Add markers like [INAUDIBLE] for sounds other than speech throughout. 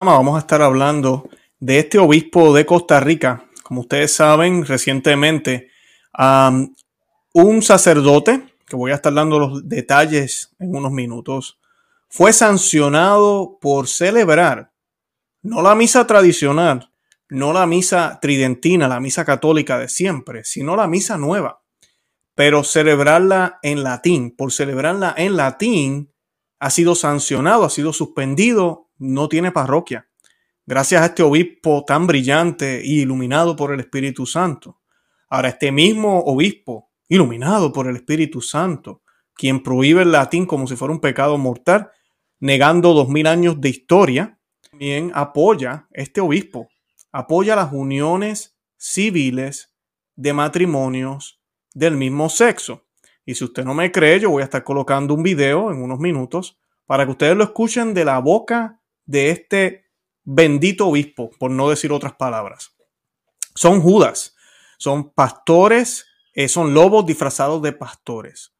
vamos a estar hablando de este obispo de Costa Rica. Como ustedes saben, recientemente un sacerdote, que voy a estar dando los detalles en unos minutos, fue sancionado por celebrar no la misa tradicional, no la misa tridentina, la misa católica de siempre, sino la misa nueva. Pero celebrarla en latín, por celebrarla en latín, ha sido sancionado, ha sido suspendido, no tiene parroquia. Gracias a este obispo tan brillante y iluminado por el Espíritu Santo. Ahora, este mismo obispo, iluminado por el Espíritu Santo, quien prohíbe el latín como si fuera un pecado mortal, negando dos mil años de historia, también apoya este obispo, apoya las uniones civiles de matrimonios del mismo sexo. Y si usted no me cree, yo voy a estar colocando un video en unos minutos para que ustedes lo escuchen de la boca de este bendito obispo, por no decir otras palabras. Son judas, son pastores, eh, son lobos disfrazados de pastores.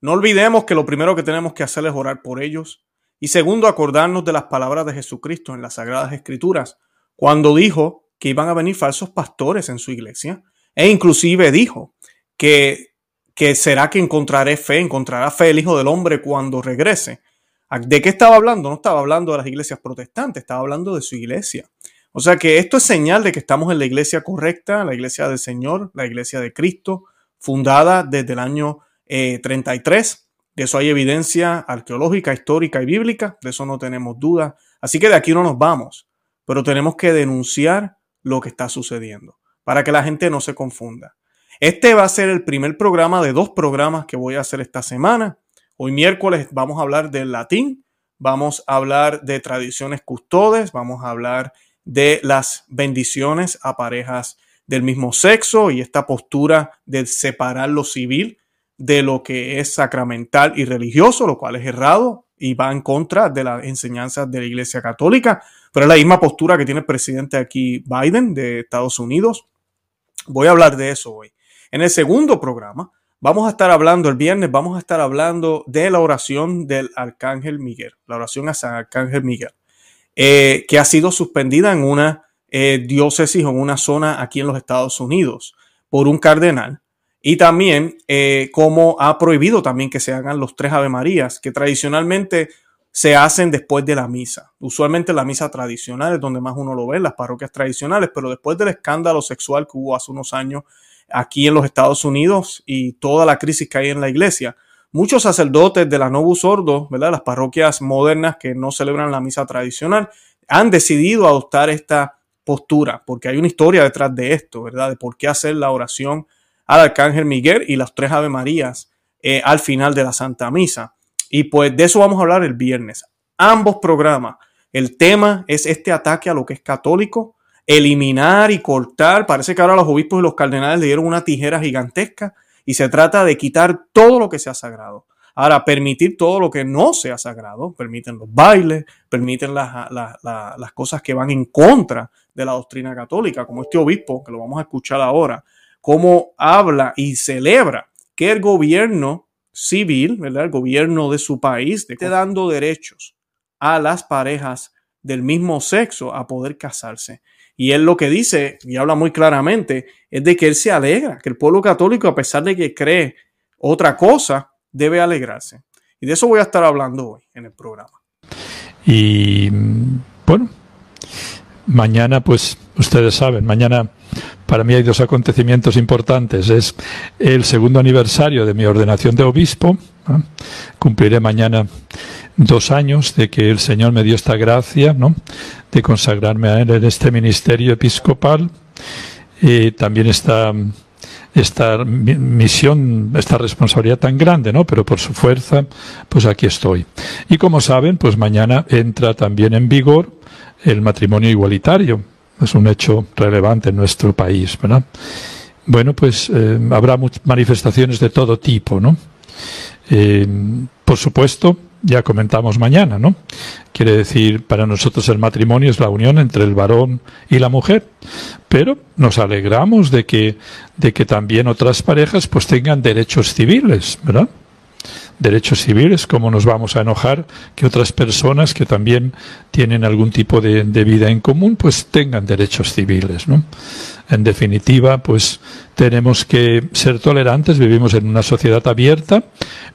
No olvidemos que lo primero que tenemos que hacer es orar por ellos y segundo, acordarnos de las palabras de Jesucristo en las Sagradas Escrituras, cuando dijo que iban a venir falsos pastores en su iglesia e inclusive dijo que que será que encontraré fe, encontrará fe el Hijo del Hombre cuando regrese. ¿De qué estaba hablando? No estaba hablando de las iglesias protestantes, estaba hablando de su iglesia. O sea que esto es señal de que estamos en la iglesia correcta, la iglesia del Señor, la iglesia de Cristo, fundada desde el año 33. Eh, de eso hay evidencia arqueológica, histórica y bíblica, de eso no tenemos duda. Así que de aquí no nos vamos, pero tenemos que denunciar lo que está sucediendo para que la gente no se confunda. Este va a ser el primer programa de dos programas que voy a hacer esta semana. Hoy miércoles vamos a hablar del latín, vamos a hablar de tradiciones custodes, vamos a hablar de las bendiciones a parejas del mismo sexo y esta postura de separar lo civil de lo que es sacramental y religioso, lo cual es errado y va en contra de las enseñanzas de la Iglesia Católica, pero es la misma postura que tiene el presidente aquí Biden de Estados Unidos. Voy a hablar de eso hoy. En el segundo programa vamos a estar hablando, el viernes vamos a estar hablando de la oración del Arcángel Miguel, la oración a San Arcángel Miguel, eh, que ha sido suspendida en una eh, diócesis o en una zona aquí en los Estados Unidos por un cardenal. Y también eh, como ha prohibido también que se hagan los tres Ave Marías, que tradicionalmente se hacen después de la misa. Usualmente la misa tradicional es donde más uno lo ve, en las parroquias tradicionales, pero después del escándalo sexual que hubo hace unos años aquí en los Estados Unidos y toda la crisis que hay en la iglesia. Muchos sacerdotes de la Novus Ordo, ¿verdad? las parroquias modernas que no celebran la misa tradicional, han decidido adoptar esta postura, porque hay una historia detrás de esto, ¿verdad? De por qué hacer la oración al Arcángel Miguel y las tres Ave Marías eh, al final de la Santa Misa. Y pues de eso vamos a hablar el viernes. Ambos programas. El tema es este ataque a lo que es católico, eliminar y cortar. Parece que ahora los obispos y los cardenales le dieron una tijera gigantesca y se trata de quitar todo lo que sea sagrado. Ahora, permitir todo lo que no sea sagrado, permiten los bailes, permiten las, las, cosas que van en contra de la doctrina católica, como este obispo, que lo vamos a escuchar ahora, cómo habla y celebra que el gobierno civil, ¿verdad? el gobierno de su país, esté dando derechos a las parejas del mismo sexo a poder casarse. Y él lo que dice, y habla muy claramente, es de que él se alegra, que el pueblo católico, a pesar de que cree otra cosa, debe alegrarse. Y de eso voy a estar hablando hoy en el programa. Y bueno, mañana, pues ustedes saben, mañana para mí hay dos acontecimientos importantes. Es el segundo aniversario de mi ordenación de obispo. Cumpliré mañana dos años de que el Señor me dio esta gracia, ¿no? De consagrarme a Él en este ministerio episcopal. Y también esta misión, esta responsabilidad tan grande, ¿no? Pero por su fuerza, pues aquí estoy. Y como saben, pues mañana entra también en vigor el matrimonio igualitario. Es un hecho relevante en nuestro país, ¿verdad? Bueno, pues eh, habrá manifestaciones de todo tipo, ¿no? Eh, por supuesto, ya comentamos mañana, ¿no? Quiere decir, para nosotros el matrimonio es la unión entre el varón y la mujer, pero nos alegramos de que, de que también otras parejas pues tengan derechos civiles, ¿verdad? Derechos civiles, cómo nos vamos a enojar que otras personas que también tienen algún tipo de, de vida en común, pues tengan derechos civiles, ¿no? En definitiva, pues tenemos que ser tolerantes, vivimos en una sociedad abierta,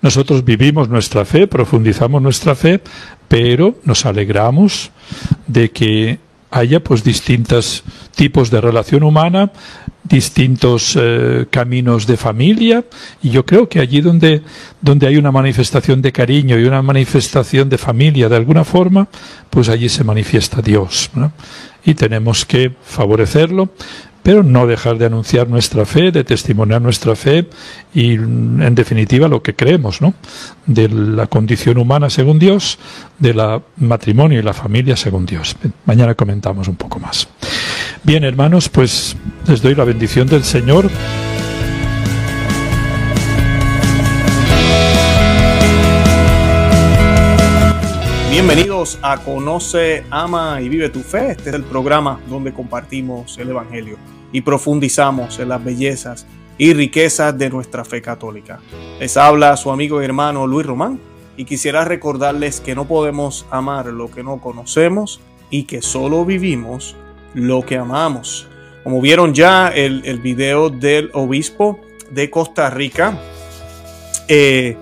nosotros vivimos nuestra fe, profundizamos nuestra fe, pero nos alegramos de que haya pues distintos tipos de relación humana, distintos eh, caminos de familia y yo creo que allí donde, donde hay una manifestación de cariño y una manifestación de familia de alguna forma, pues allí se manifiesta Dios. Y tenemos que favorecerlo no dejar de anunciar nuestra fe, de testimoniar nuestra fe y, en definitiva, lo que creemos, ¿no? De la condición humana según Dios, de la matrimonio y la familia según Dios. Mañana comentamos un poco más. Bien, hermanos, pues les doy la bendición del Señor. Bienvenidos a Conoce, Ama y Vive tu Fe. Este es el programa donde compartimos el Evangelio y profundizamos en las bellezas y riquezas de nuestra fe católica. Les habla su amigo y hermano Luis Román y quisiera recordarles que no podemos amar lo que no conocemos y que solo vivimos lo que amamos. Como vieron ya el, el video del obispo de Costa Rica, eh,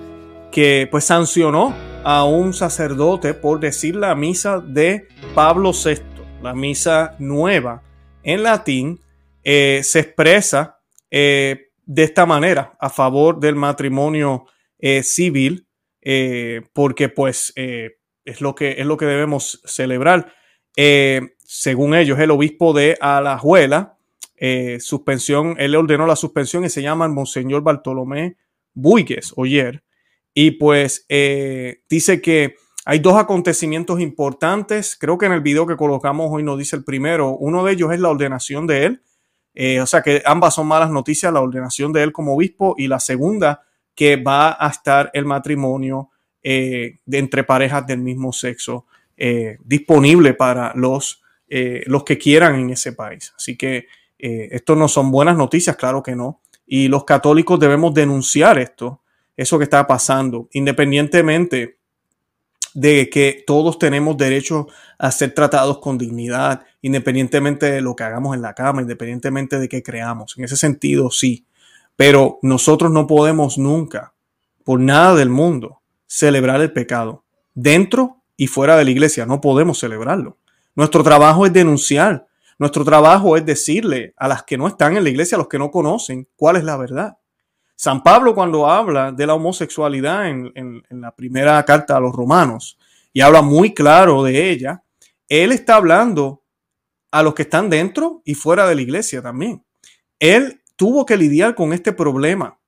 que pues sancionó a un sacerdote por decir la misa de Pablo VI, la misa nueva en latín, eh, se expresa eh, de esta manera a favor del matrimonio eh, civil, porque pues es, lo que, es lo que debemos celebrar. según ellos, el obispo de Alajuela, suspensión, él le ordenó la suspensión y se llama el Monseñor Bartolomé Buigues, Oyer, y pues eh, dice que hay dos acontecimientos importantes. Creo que en el video que colocamos hoy nos dice el primero. Uno de ellos es la ordenación de él. Eh, o sea que ambas son malas noticias, la ordenación de él como obispo y la segunda que va a estar el matrimonio eh, entre parejas del mismo sexo disponible para los, los que quieran en ese país. Así que esto no son buenas noticias, claro que no. Y los católicos debemos denunciar esto eso que está pasando, independientemente de que todos tenemos derecho a ser tratados con dignidad, independientemente de lo que hagamos en la cama, independientemente de qué creamos. En ese sentido, sí. Pero nosotros no podemos nunca, por nada del mundo, celebrar el pecado. Dentro y fuera de la iglesia no podemos celebrarlo. Nuestro trabajo es denunciar. Nuestro trabajo es decirle a las que no están en la iglesia, a los que no conocen, cuál es la verdad. San Pablo cuando habla de la homosexualidad en, la primera carta a los romanos y habla muy claro de ella, él está hablando a los que están dentro y fuera de la iglesia también. Él tuvo que lidiar con este problema,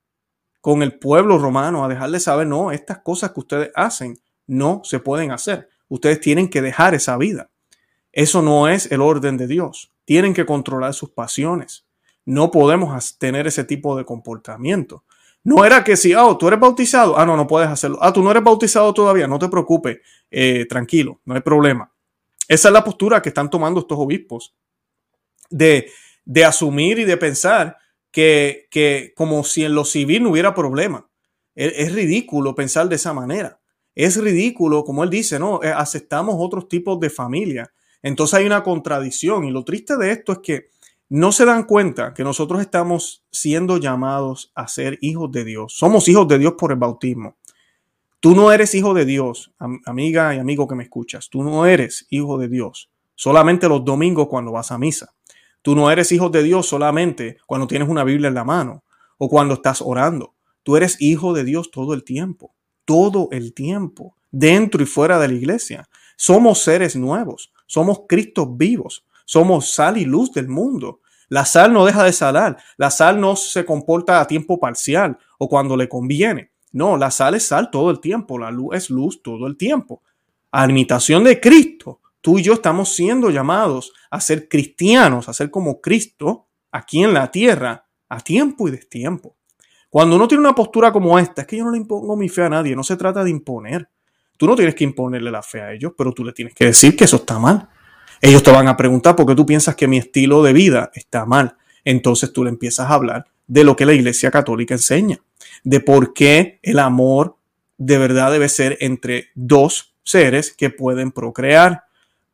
con el pueblo romano, a dejarle saber, no, estas cosas que ustedes hacen no se pueden hacer. Ustedes tienen que dejar esa vida. Eso no es el orden de Dios. Tienen que controlar sus pasiones. No podemos tener ese tipo de comportamiento. No era que si, oh, tú eres bautizado, ah, no, no puedes hacerlo. Ah, tú no eres bautizado todavía, no te preocupes, eh, tranquilo, no hay problema. Esa es la postura que están tomando estos obispos de, de asumir y de pensar que, que, como si en lo civil no hubiera problema. Es, es, ridículo pensar de esa manera. Es ridículo, como él dice, no, eh, aceptamos otros tipos de familia. Entonces hay una contradicción y lo triste de esto es que no se dan cuenta que nosotros estamos siendo llamados a ser hijos de Dios. Somos hijos de Dios por el bautismo. Tú no eres hijo de Dios, amiga y amigo que me escuchas. Tú no eres hijo de Dios solamente los domingos cuando vas a misa. Tú no eres hijo de Dios solamente cuando tienes una Biblia en la mano o cuando estás orando. Tú eres hijo de Dios todo el tiempo, todo el tiempo, dentro y fuera de la iglesia. Somos seres nuevos, somos Cristos vivos, somos sal y luz del mundo. La sal no deja de salar. La sal no se comporta a tiempo parcial o cuando le conviene. No, la sal es sal todo el tiempo. La luz es luz todo el tiempo. A imitación de Cristo, tú y yo estamos siendo llamados a ser cristianos, a ser como Cristo aquí en la tierra, a tiempo y destiempo. Cuando uno tiene una postura como esta, es que yo no le impongo mi fe a nadie, no se trata de imponer. Tú no tienes que imponerle la fe a ellos, pero tú le tienes que decir que eso está mal. Ellos te van a preguntar por qué tú piensas que mi estilo de vida está mal. Entonces tú le empiezas a hablar de lo que la Iglesia Católica enseña, de por qué el amor de verdad debe ser entre dos seres que pueden procrear.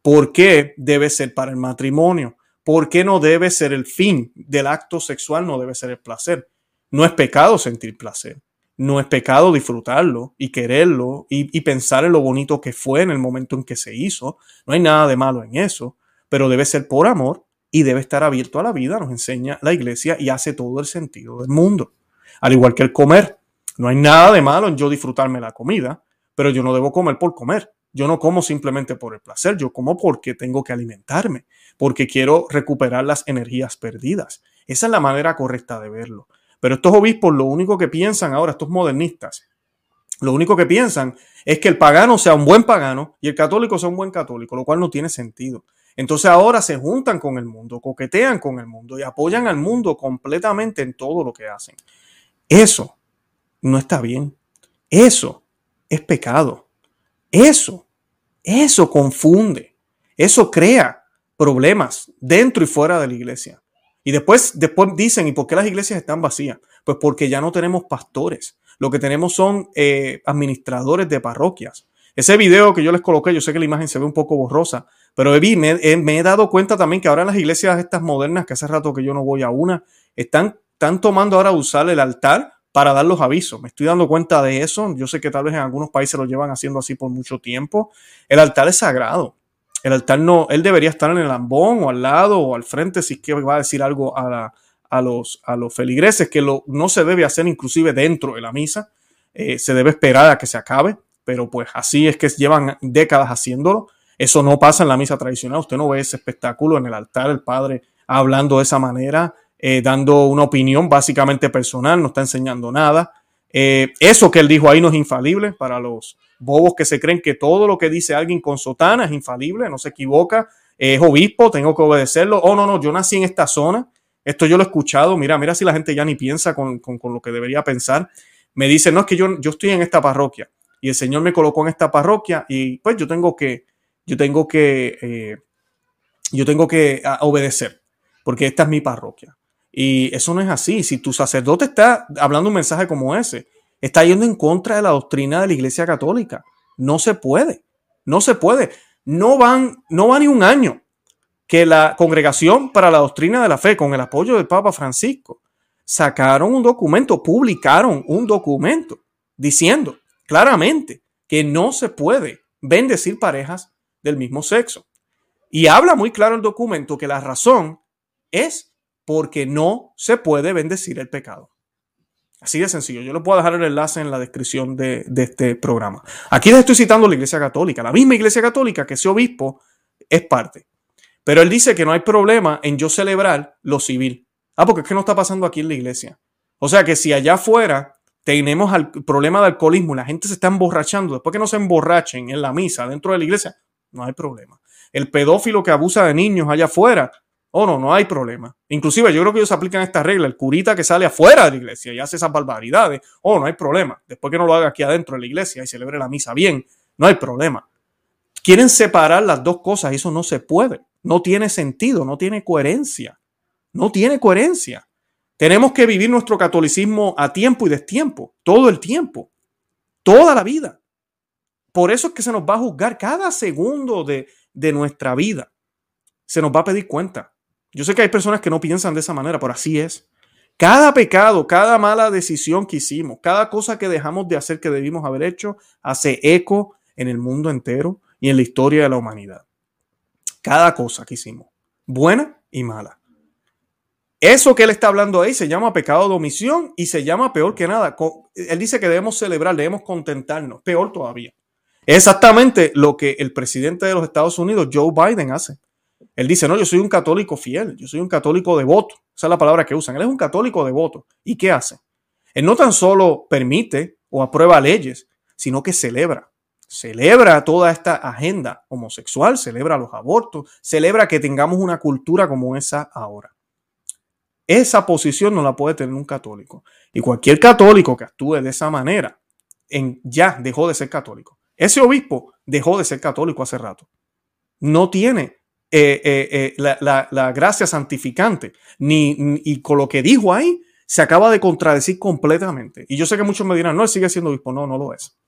¿Por qué debe ser para el matrimonio? ¿Por qué no debe ser el fin del acto sexual? No debe ser el placer. No es pecado sentir placer. No es pecado disfrutarlo y quererlo y, pensar en lo bonito que fue en el momento en que se hizo. No hay nada de malo en eso, pero debe ser por amor y debe estar abierto a la vida, nos enseña la iglesia y hace todo el sentido del mundo. Al igual que el comer. No hay nada de malo en yo disfrutarme la comida, pero yo no debo comer por comer. Yo no como simplemente por el placer, yo como porque tengo que alimentarme, porque quiero recuperar las energías perdidas. Esa es la manera correcta de verlo. Pero estos obispos lo único que piensan ahora, estos modernistas, lo único que piensan es que el pagano sea un buen pagano y el católico sea un buen católico, lo cual no tiene sentido. Entonces ahora se juntan con el mundo, coquetean con el mundo y apoyan al mundo completamente en todo lo que hacen. Eso no está bien. Eso es pecado. Eso, eso confunde. Eso crea problemas dentro y fuera de la iglesia. Y después, después dicen, ¿y por qué las iglesias están vacías? Pues porque ya no tenemos pastores. Lo que tenemos son eh, administradores de parroquias. Ese video que yo les coloqué, yo sé que la imagen se ve un poco borrosa, pero me, he dado cuenta también que ahora en las iglesias estas modernas, que hace rato que yo no voy a una, están, están tomando ahora usar el altar para dar los avisos. Me estoy dando cuenta de eso. Yo sé que tal vez en algunos países lo llevan haciendo así por mucho tiempo. El altar es sagrado. El altar no, él debería estar en el ambón o al lado o al frente si es que va a decir algo a, los feligreses, que lo, no se debe hacer inclusive dentro de la misa. Eh, se debe esperar a que se acabe, pero pues así es que llevan décadas haciéndolo. Eso no pasa en la misa tradicional. Usted no ve ese espectáculo en el altar, el padre hablando de esa manera, eh, dando una opinión básicamente personal, no está enseñando nada. Eh, eso que él dijo ahí no es infalible para los bobos que se creen que todo lo que dice alguien con sotana es infalible, no se equivoca, es obispo, tengo que obedecerlo. Oh, no, no, yo nací en esta zona, esto yo lo he escuchado, mira, mira si la gente ya ni piensa con, lo que debería pensar. Me dice, no, es que yo, yo estoy en esta parroquia y el Señor me colocó en esta parroquia y pues yo tengo que, yo tengo que, eh, yo tengo que obedecer porque esta es mi parroquia. Y eso no es así. Si tu sacerdote está hablando un mensaje como ese, está yendo en contra de la doctrina de la Iglesia Católica. No se puede. No se puede. No van, no va ni un año que la Congregación para la Doctrina de la Fe, con el apoyo del Papa Francisco, sacaron un documento, publicaron un documento diciendo claramente que no se puede bendecir parejas del mismo sexo. Y habla muy claro el documento que la razón es porque no se puede bendecir el pecado. Así de sencillo. Yo le puedo dejar el enlace en la descripción de, este programa. Aquí les estoy citando la Iglesia Católica, la misma Iglesia Católica que ese obispo es parte. Pero él dice que no hay problema en yo celebrar lo civil. Ah, porque es que no está pasando aquí en la iglesia. O sea que si allá afuera tenemos el problema de alcoholismo, la gente se está emborrachando, después que no se emborrachen en la misa dentro de la iglesia, no hay problema. El pedófilo que abusa de niños allá afuera, Oh, no, no hay problema. Inclusive yo creo que ellos aplican esta regla. El curita que sale afuera de la iglesia y hace esas barbaridades. Oh, no hay problema. Después que no lo haga aquí adentro de la iglesia y celebre la misa bien, no hay problema. Quieren separar las dos cosas eso no se puede. No tiene sentido, no tiene coherencia. No tiene coherencia. Tenemos que vivir nuestro catolicismo a tiempo y destiempo, todo el tiempo, toda la vida. Por eso es que se nos va a juzgar cada segundo de, de nuestra vida. Se nos va a pedir cuenta. Yo sé que hay personas que no piensan de esa manera, pero así es. Cada pecado, cada mala decisión que hicimos, cada cosa que dejamos de hacer que debimos haber hecho, hace eco en el mundo entero y en la historia de la humanidad. Cada cosa que hicimos, buena y mala. Eso que él está hablando ahí se llama pecado de omisión y se llama peor que nada. Él dice que debemos celebrar, debemos contentarnos, peor todavía. Exactamente lo que el presidente de los Estados Unidos, Joe Biden, hace. Él dice, no, yo soy un católico fiel, yo soy un católico devoto. Esa es la palabra que usan. Él es un católico devoto. ¿Y qué hace? Él no tan solo permite o aprueba leyes, sino que celebra. Celebra toda esta agenda homosexual, celebra los abortos, celebra que tengamos una cultura como esa ahora. Esa posición no la puede tener un católico. Y cualquier católico que actúe de esa manera, ya dejó de ser católico. Ese obispo dejó de ser católico hace rato. No tiene eh, eh, eh, la, gracia santificante, ni, y con lo que dijo ahí, se acaba de contradecir completamente. Y yo sé que muchos me dirán, no, él sigue siendo obispo. No, no lo es.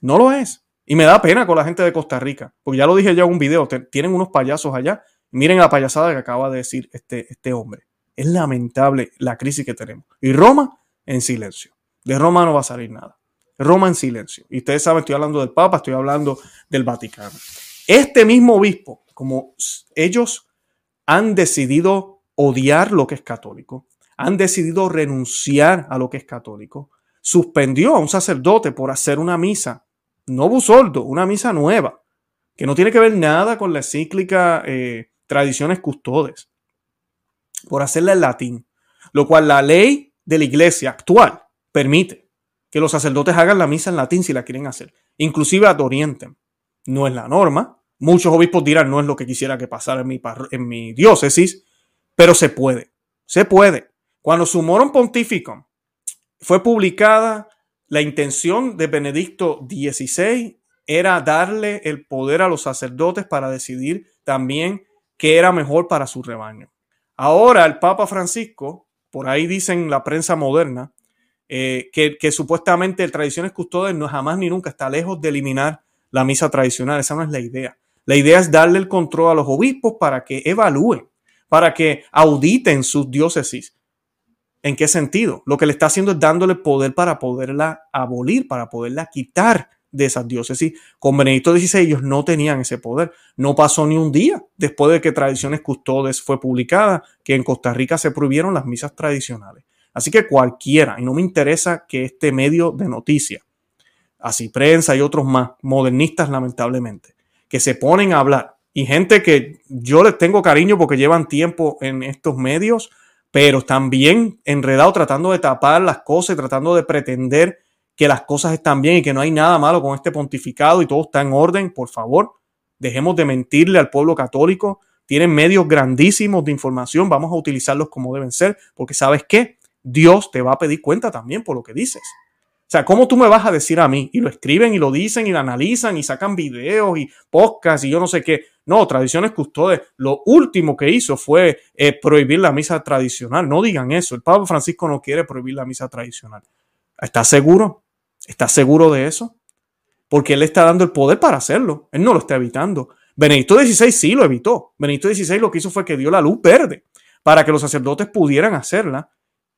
No lo es. Y me da pena con la gente de Costa Rica, porque ya lo dije ya en un video, tienen unos payasos allá. Miren la payasada que acaba de decir este, este hombre. Es lamentable la crisis que tenemos. Y Roma en silencio. De Roma no va a salir nada. Roma en silencio. Y ustedes saben, estoy hablando del Papa, estoy hablando del Vaticano. Este mismo obispo, como ellos han decidido odiar lo que es católico, han decidido renunciar a lo que es católico, suspendió a un sacerdote por hacer una misa, no busoldo, una misa nueva, que no tiene que ver nada con la encíclica eh, Tradiciones Custodes, por hacerla en latín, lo cual la ley de la iglesia actual permite que los sacerdotes hagan la misa en latín si la quieren hacer, inclusive ad orienten. No es la norma. Muchos obispos dirán, no es lo que quisiera que pasara en mi, diócesis, pero se puede. Se puede. Cuando Sumorum Pontificum fue publicada, la intención de Benedicto XVI era darle el poder a los sacerdotes para decidir también qué era mejor para su rebaño. Ahora el Papa Francisco, por ahí dicen la prensa moderna, eh, que, supuestamente el Tradiciones Custodes no jamás ni nunca está lejos de eliminar la misa tradicional. Esa no es la idea. La idea es darle el control a los obispos para que evalúen, para que auditen sus diócesis. ¿En qué sentido? Lo que le está haciendo es dándole poder para poderla abolir, para poderla quitar de esas diócesis. Con Benedicto XVI ellos no tenían ese poder. No pasó ni un día después de que Tradiciones Custodes fue publicada, que en Costa Rica se prohibieron las misas tradicionales. Así que cualquiera, y no me interesa que este medio de noticias, así prensa y otros más, modernistas lamentablemente, que se ponen a hablar, y gente que yo les tengo cariño porque llevan tiempo en estos medios, pero bien enredados tratando de tapar las cosas y tratando de pretender que las cosas están bien y que no hay nada malo con este pontificado y todo está en orden, por favor, dejemos de mentirle al pueblo católico. Tienen medios grandísimos de información, vamos a utilizarlos como deben ser, porque sabes qué, Dios te va a pedir cuenta también por lo que dices. O sea, ¿cómo tú me vas a decir a mí? Y lo escriben y lo dicen y lo analizan y sacan videos y podcasts y yo no sé qué. No, Tradiciones Custodes, lo último que hizo fue eh, prohibir la misa tradicional. No digan eso. El Papa Francisco no quiere prohibir la misa tradicional. ¿Estás seguro? ¿Estás seguro de eso? Porque él está dando el poder para hacerlo. Él no lo está evitando. Benedicto XVI sí lo evitó. Benedicto XVI lo que hizo fue que dio la luz verde para que los sacerdotes pudieran hacerla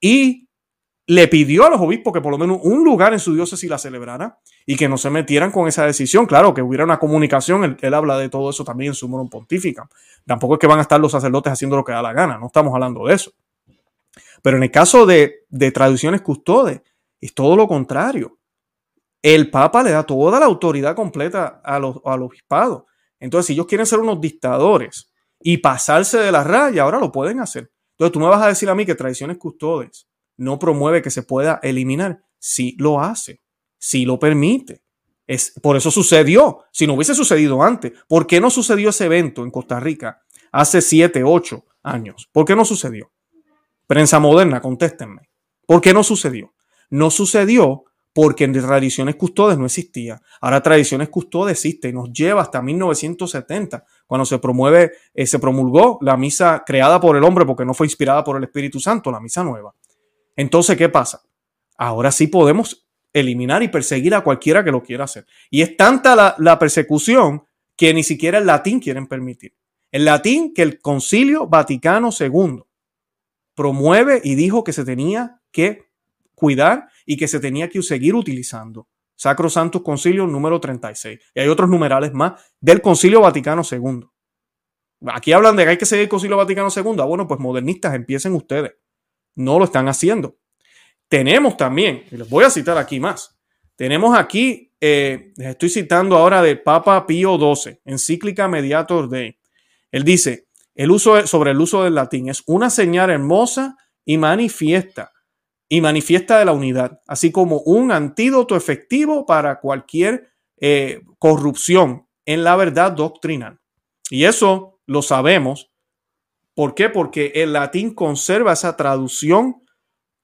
y le pidió a los obispos que por lo menos un lugar en su diócesis la celebrara y que no se metieran con esa decisión. Claro, que hubiera una comunicación. Él, habla de todo eso también en su mono pontífica. Tampoco es que van a estar los sacerdotes haciendo lo que da la gana. No estamos hablando de eso. Pero en el caso de, de traducciones custodes, es todo lo contrario el Papa le da toda la autoridad completa a los, al obispado. Entonces, si ellos quieren ser unos dictadores y pasarse de la raya, ahora lo pueden hacer. Entonces, tú me vas a decir a mí que Tradiciones Custodes no promueve que se pueda eliminar. Sí lo hace, sí lo permite. Es, por eso sucedió. Si no hubiese sucedido antes, ¿por qué no sucedió ese evento en Costa Rica hace siete, ocho años? ¿Por qué no sucedió? Prensa moderna, contéstenme. ¿Por qué no sucedió? No sucedió porque en tradiciones custodes no existía. Ahora tradiciones custodes existe y nos lleva hasta 1970, cuando se promueve, eh, se promulgó la misa creada por el hombre porque no fue inspirada por el Espíritu Santo, la misa nueva. Entonces, ¿qué pasa? Ahora sí podemos eliminar y perseguir a cualquiera que lo quiera hacer. Y es tanta la, persecución que ni siquiera el latín quieren permitir. El latín que el Concilio Vaticano II promueve y dijo que se tenía que cuidar y que se tenía que seguir utilizando. Sacro Santos Concilio número 36. Y hay otros numerales más del Concilio Vaticano II. Aquí hablan de que hay que seguir el Concilio Vaticano II. Ah, bueno, pues modernistas, empiecen ustedes. No lo están haciendo. Tenemos también, y les voy a citar aquí más. Tenemos aquí, eh, les estoy citando ahora del Papa Pío XII, encíclica Mediator Dei. Él dice, el uso sobre el uso del latín es una señal hermosa y manifiesta y manifiesta de la unidad, así como un antídoto efectivo para cualquier eh, corrupción en la verdad doctrinal. Y eso lo sabemos. ¿Por qué? Porque el latín conserva esa traducción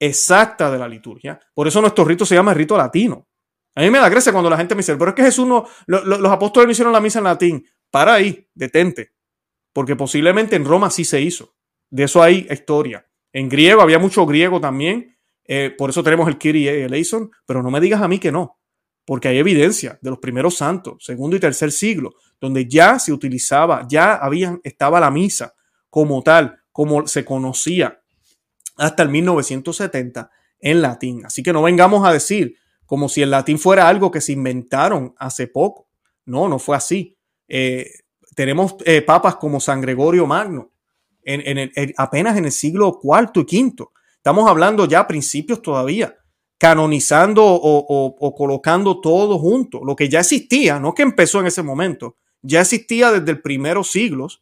exacta de la liturgia. Por eso nuestro rito se llama rito latino. A mí me da gracia cuando la gente me dice, pero es que Jesús no, los apóstoles no hicieron la misa en latín. Para ahí, detente. Porque posiblemente en Roma sí se hizo. De eso hay historia. En griego había mucho griego también eh, por eso tenemos el Kyrie y el Eison, pero no me digas a mí que no. porque hay evidencia de los primeros santos, segundo y tercer siglo, donde ya se utilizaba, ya habían, estaba la misa como tal, como se conocía hasta el 1970 en latín. Así que no vengamos a decir como si el latín fuera algo que se inventaron hace poco. No, no fue así. Eh, tenemos eh, papas como San Gregorio Magno, en, apenas en el siglo IV y V. Estamos hablando ya principios todavía, canonizando o, colocando todo junto, lo que ya existía, no que empezó en ese momento, ya existía desde el primeros siglos.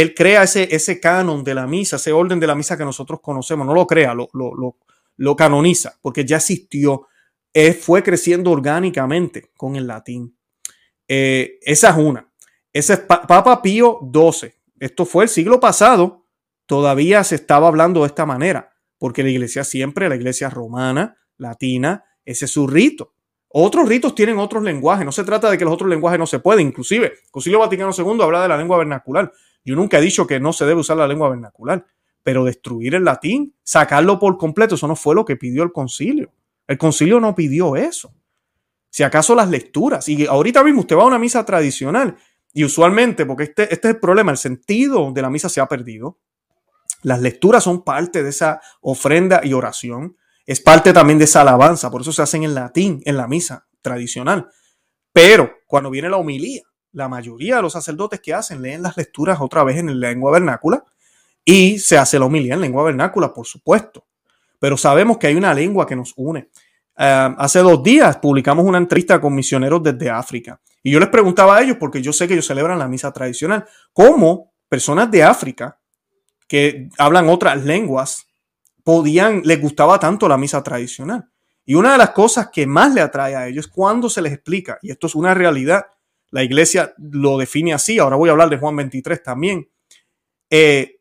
Él crea ese, ese canon de la misa, ese orden de la misa que nosotros conocemos, no lo crea, lo, lo, lo canoniza, porque ya existió, fue creciendo orgánicamente con el latín. Eh, esa es una. Ese es Papa Pío XII. Esto fue el siglo pasado. Todavía se estaba hablando de esta manera, porque la iglesia siempre, la iglesia romana, latina, ese es su rito. Otros ritos tienen otros lenguajes. No se trata de que los otros lenguajes no se pueden. Inclusive, el Concilio Vaticano II habla de la lengua vernacular. Yo nunca he dicho que no se debe usar la lengua vernacular, pero destruir el latín, sacarlo por completo, eso no fue lo que pidió el concilio. El concilio no pidió eso. Si acaso las lecturas, y ahorita mismo usted va a una misa tradicional y usualmente, porque este, este es el problema, el sentido de la misa se ha perdido. Las lecturas son parte de esa ofrenda y oración. Es parte también de esa alabanza, por eso se hacen en latín, en la misa tradicional. Pero cuando viene la homilía, la mayoría de los sacerdotes que hacen leen las lecturas otra vez en lengua vernácula y se hace la homilía en lengua vernácula, por supuesto. Pero sabemos que hay una lengua que nos une. Eh, hace dos días publicamos una entrevista con misioneros desde África y yo les preguntaba a ellos, porque yo sé que ellos celebran la misa tradicional, cómo personas de África que hablan otras lenguas podían, les gustaba tanto la misa tradicional. Y una de las cosas que más le atrae a ellos es cuando se les explica, y esto es una realidad, la iglesia lo define así, ahora voy a hablar de Juan 23 también, eh,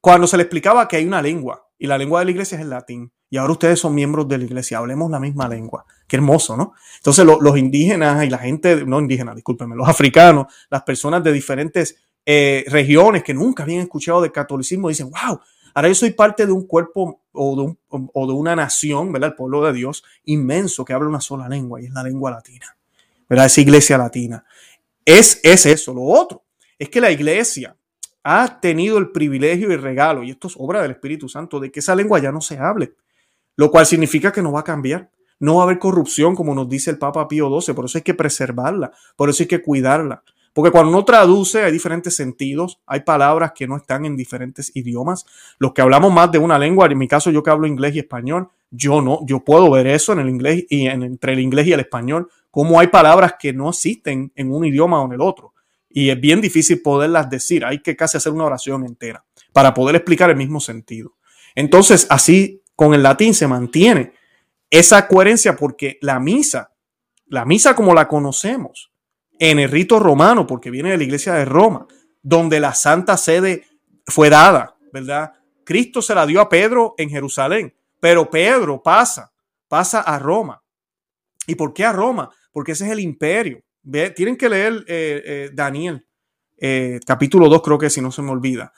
cuando se le explicaba que hay una lengua, y la lengua de la iglesia es el latín, y ahora ustedes son miembros de la iglesia, hablemos la misma lengua. Qué hermoso, ¿no? Entonces los indígenas y la gente, no indígenas, discúlpenme, los africanos, las personas de diferentes eh, regiones que nunca habían escuchado del catolicismo, dicen, wow, ahora yo soy parte de un cuerpo o de, o de una nación, ¿verdad? El pueblo de Dios inmenso que habla una sola lengua y es la lengua latina, Esa iglesia latina. Es, es eso. Lo otro es que la iglesia ha tenido el privilegio y el regalo, y esto es obra del Espíritu Santo, de que esa lengua ya no se hable lo cual significa que no va a cambiar. No va a haber corrupción, como nos dice el Papa Pío XII, por eso hay que preservarla, por eso hay que cuidarla. Porque cuando uno traduce hay diferentes sentidos, hay palabras que no están en diferentes idiomas. Los que hablamos más de una lengua, en mi caso yo que hablo inglés y español, yo no, yo puedo ver eso en el inglés y entre el inglés y el español, como hay palabras que no existen en un idioma o en el otro. Y es bien difícil poderlas decir, hay que casi hacer una oración entera para poder explicar el mismo sentido. Entonces, así con el latín se mantiene esa coherencia porque la misa, la misa como la conocemos en el rito romano, porque viene de la iglesia de Roma, donde la santa sede fue dada, ¿verdad? Cristo se la dio a Pedro en Jerusalén, pero Pedro pasa, pasa a Roma. ¿Y por qué a Roma? Porque ese es el imperio. Tienen que leer eh, eh, Daniel, eh, capítulo 2, creo que si no se me olvida.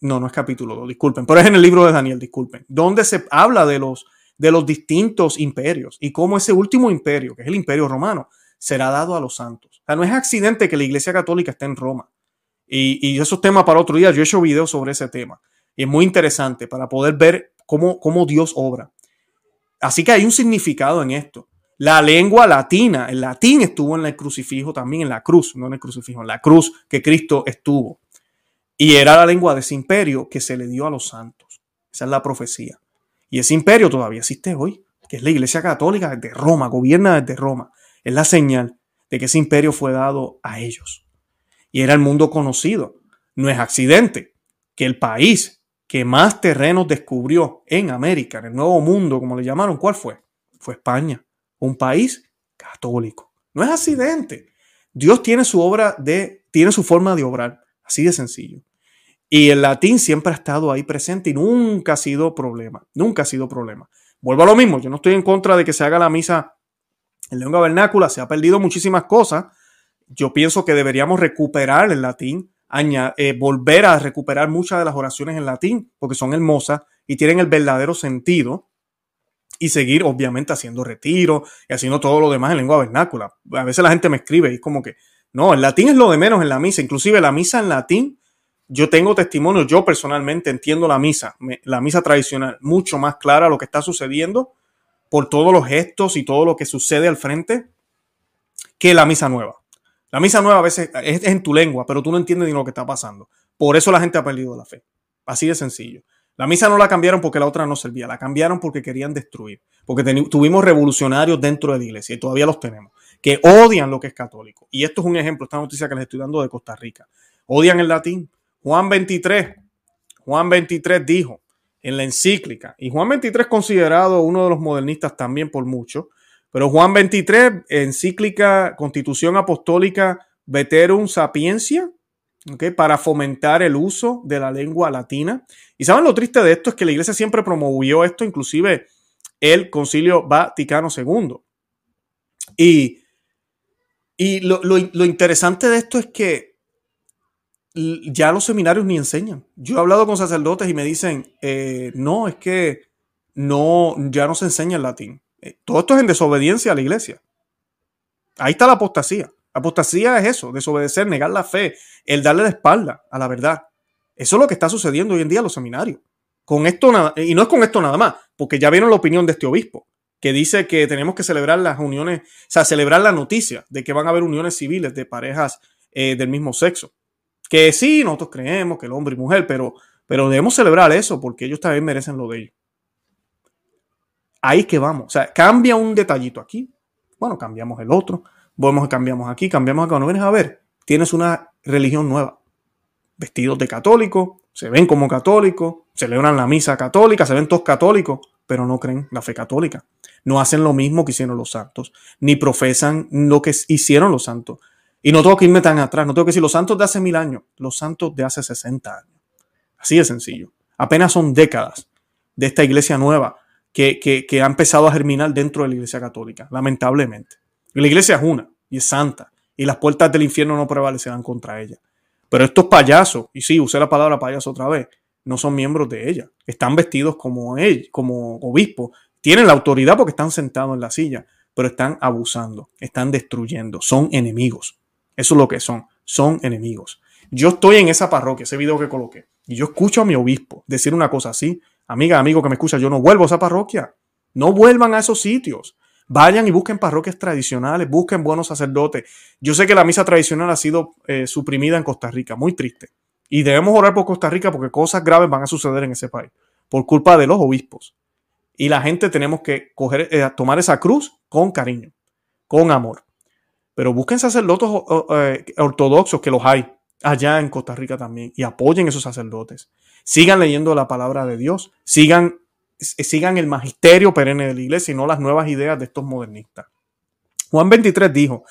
No, no es capítulo 2, disculpen, pero es en el libro de Daniel, disculpen, donde se habla de los, de los distintos imperios y cómo ese último imperio, que es el imperio romano, será dado a los santos. O sea, no es accidente que la Iglesia Católica esté en Roma. Y, y esos temas para otro día, yo he hecho videos sobre ese tema. Y es muy interesante para poder ver cómo, cómo Dios obra. Así que hay un significado en esto. La lengua latina, el latín estuvo en el crucifijo también, en la cruz, no en el crucifijo, en la cruz que Cristo estuvo. Y era la lengua de ese imperio que se le dio a los santos. Esa es la profecía. Y ese imperio todavía existe hoy, que es la Iglesia Católica desde Roma, gobierna desde Roma. Es la señal de que ese imperio fue dado a ellos. Y era el mundo conocido. No es accidente que el país que más terrenos descubrió en América, en el Nuevo Mundo, como le llamaron, ¿cuál fue? Fue España, un país católico. No es accidente. Dios tiene su obra de, tiene su forma de obrar, así de sencillo. Y el latín siempre ha estado ahí presente y nunca ha sido problema, nunca ha sido problema. Vuelvo a lo mismo, yo no estoy en contra de que se haga la misa en lengua vernácula, se ha perdido muchísimas cosas. Yo pienso que deberíamos recuperar el latín, eh, volver a recuperar muchas de las oraciones en latín, porque son hermosas y tienen el verdadero sentido. y seguir obviamente haciendo retiro y haciendo todo lo demás en lengua vernácula. A veces la gente me escribe y es como que, no, el latín es lo de menos en la misa, inclusive la misa en latín, yo tengo testimonio, yo personalmente entiendo la misa, la misa tradicional, mucho más clara lo que está sucediendo por todos los gestos y todo lo que sucede al frente que la misa nueva. La misa nueva a veces es en tu lengua, pero tú no entiendes ni lo que está pasando. Por eso la gente ha perdido la fe. Así de sencillo. La misa no la cambiaron porque la otra no servía, la cambiaron porque querían destruir, porque tuvimos revolucionarios dentro de la iglesia y todavía los tenemos, que odian lo que es católico. Y esto es un ejemplo, esta noticia que les estoy dando de Costa Rica. Odian el latín. Juan 23, Juan 23 dijo en la encíclica, y Juan 23 considerado uno de los modernistas también por mucho, pero Juan 23, encíclica Constitución Apostólica Veterum Sapiencia, para fomentar el uso de la lengua latina. Y saben lo triste de esto es que la iglesia siempre promovió esto, inclusive el Concilio Vaticano II. Y, y lo, interesante de esto es que ya los seminarios ni enseñan. Yo he hablado con sacerdotes y me dicen, eh, no, es que no, ya no se enseña el latín. Eh, todo esto es en desobediencia a la iglesia. Ahí está la apostasía. Apostasía es eso, desobedecer, negar la fe, el darle la espalda a la verdad. Eso es lo que está sucediendo hoy en día en los seminarios. Con esto nada, y no es con esto nada más, porque ya vieron la opinión de este obispo, que dice que tenemos que celebrar las uniones, o sea, celebrar la noticia de que van a haber uniones civiles de parejas eh, del mismo sexo. Que sí, nosotros creemos que el hombre y mujer, pero, pero debemos celebrar eso porque ellos también merecen lo de ellos. Ahí que vamos. O sea, cambia un detallito aquí. Bueno, cambiamos el otro Volvemos cambiamos aquí, cambiamos acá. No vienes a ver, tienes una religión nueva. Vestidos de católico, se ven como católicos, celebran la misa católica, se ven todos católicos, pero no creen la fe católica. No hacen lo mismo que hicieron los santos, ni profesan lo que hicieron los santos. Y no tengo que irme tan atrás, no tengo que decir los santos de hace mil años, los santos de hace 60 años. Así de sencillo. Apenas son décadas de esta iglesia nueva que, que ha empezado a germinar dentro de la iglesia católica, lamentablemente. La iglesia es una y es santa y las puertas del infierno no prevalecerán contra ella. Pero estos payasos, y sí, usé la palabra payaso otra vez, no son miembros de ella. Están vestidos como él, como obispos. Tienen la autoridad porque están sentados en la silla, pero están abusando, están destruyendo, son enemigos. Eso es lo que son, son enemigos. Yo estoy en esa parroquia, ese video que coloqué, y yo escucho a mi obispo decir una cosa así. Amiga, amigo que me escucha, yo no vuelvo a esa parroquia. No vuelvan a esos sitios. Vayan y busquen parroquias tradicionales, busquen buenos sacerdotes. Yo sé que la misa tradicional ha sido eh, suprimida en Costa Rica, muy triste. Y debemos orar por Costa Rica porque cosas graves van a suceder en ese país, por culpa de los obispos. Y la gente tenemos que coger, eh, tomar esa cruz con cariño, con amor. Pero busquen sacerdotes eh, ortodoxos, que los hay allá en Costa Rica también, y apoyen esos sacerdotes. Sigan leyendo la palabra de Dios, sigan sigan el magisterio perenne de la iglesia y no las nuevas ideas de estos modernistas. Juan 23 dijo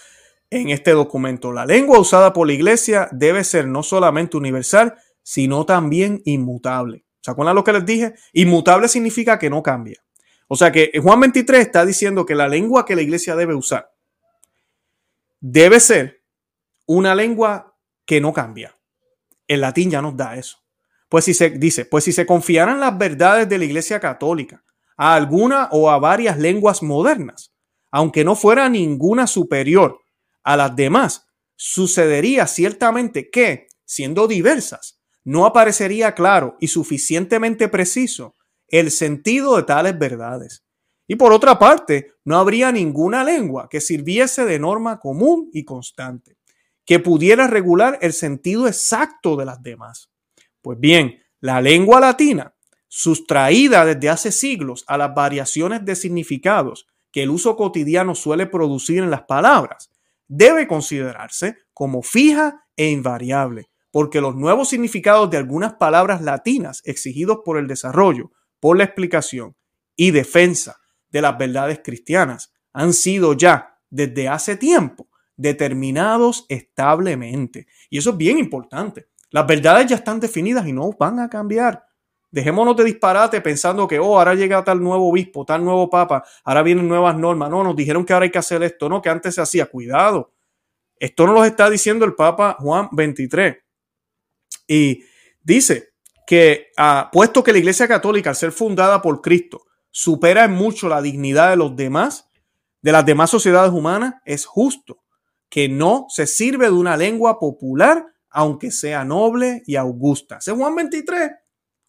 en este documento, la lengua usada por la iglesia debe ser no solamente universal, sino también inmutable. ¿Se acuerdan lo que les dije? Inmutable significa que no cambia. O sea que Juan 23 está diciendo que la lengua que la iglesia debe usar debe ser una lengua que no cambia. El latín ya nos da eso. Pues si se dice, pues si se confiaran las verdades de la Iglesia Católica a alguna o a varias lenguas modernas, aunque no fuera ninguna superior a las demás, sucedería ciertamente que, siendo diversas, no aparecería claro y suficientemente preciso el sentido de tales verdades. Y por otra parte, no habría ninguna lengua que sirviese de norma común y constante, que pudiera regular el sentido exacto de las demás. Pues bien, la lengua latina, sustraída desde hace siglos a las variaciones de significados que el uso cotidiano suele producir en las palabras, debe considerarse como fija e invariable, porque los nuevos significados de algunas palabras latinas exigidos por el desarrollo, por la explicación y defensa de las verdades cristianas han sido ya desde hace tiempo determinados establemente. Y eso es bien importante, las verdades ya están definidas y no van a cambiar. Dejémonos de disparate pensando que, oh, ahora llega tal nuevo obispo, tal nuevo papa, ahora vienen nuevas normas. No, nos dijeron que ahora hay que hacer esto, no, que antes se hacía. Cuidado. Esto no lo está diciendo el Papa Juan 23. Y dice que, ah, puesto que la Iglesia Católica, al ser fundada por Cristo, supera en mucho la dignidad de los demás, de las demás sociedades humanas, es justo que no se sirve de una lengua popular, aunque sea noble y augusta. Ese es Juan 23.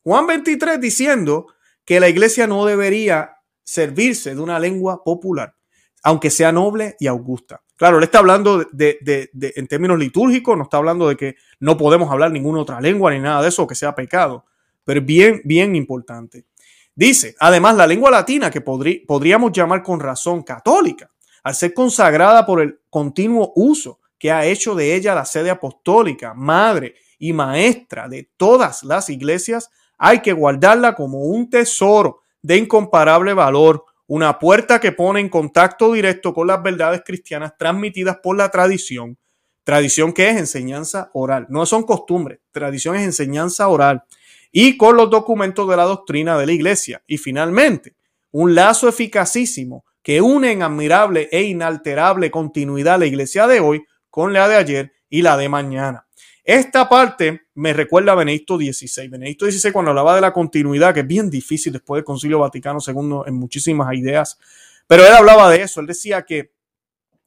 Juan 23 diciendo que la iglesia no debería servirse de una lengua popular, aunque sea noble y augusta. Claro, él está hablando de, en términos litúrgicos, no está hablando de que no podemos hablar ninguna otra lengua ni nada de eso, que sea pecado, pero bien, bien importante. Dice, además, la lengua latina, que podríamos llamar con razón católica, al ser consagrada por el continuo uso que ha hecho de ella la sede apostólica, madre y maestra de todas las iglesias, hay que guardarla como un tesoro de incomparable valor, una puerta que pone en contacto directo con las verdades cristianas transmitidas por la tradición. Tradición que es enseñanza oral, no son costumbres, tradición es enseñanza oral. Y con los documentos de la doctrina de la iglesia. Y finalmente, un lazo eficacísimo que une en admirable e inalterable continuidad la iglesia de hoy con la de ayer y la de mañana. Esta parte me recuerda a Benedicto XVI. Benedicto XVI cuando hablaba de la continuidad, que es bien difícil después del Concilio Vaticano II en muchísimas ideas, pero él hablaba de eso, él decía que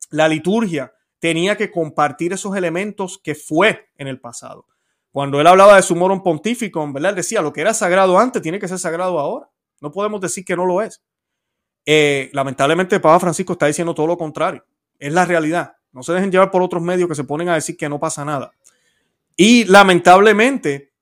la liturgia tenía que compartir esos elementos que fue en el pasado. Cuando él hablaba de su moron pontífico, ¿verdad? Él decía, lo que era sagrado antes tiene que ser sagrado ahora. No podemos decir que no lo es. Eh, lamentablemente, el Papa Francisco está diciendo todo lo contrario. Es la realidad. No se dejen llevar por otros medios que se ponen a decir que no pasa nada. Y lamentablemente,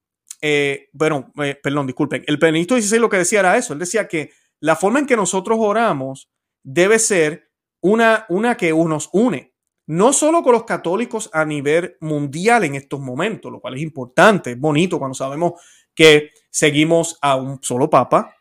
eh, bueno, eh, perdón, disculpen, el Benedicto XVI lo que decía era eso. Él decía que la forma en que nosotros oramos debe ser una, una que nos une, no solo con los católicos a nivel mundial en estos momentos, lo cual es importante, es bonito cuando sabemos que seguimos a un solo papa,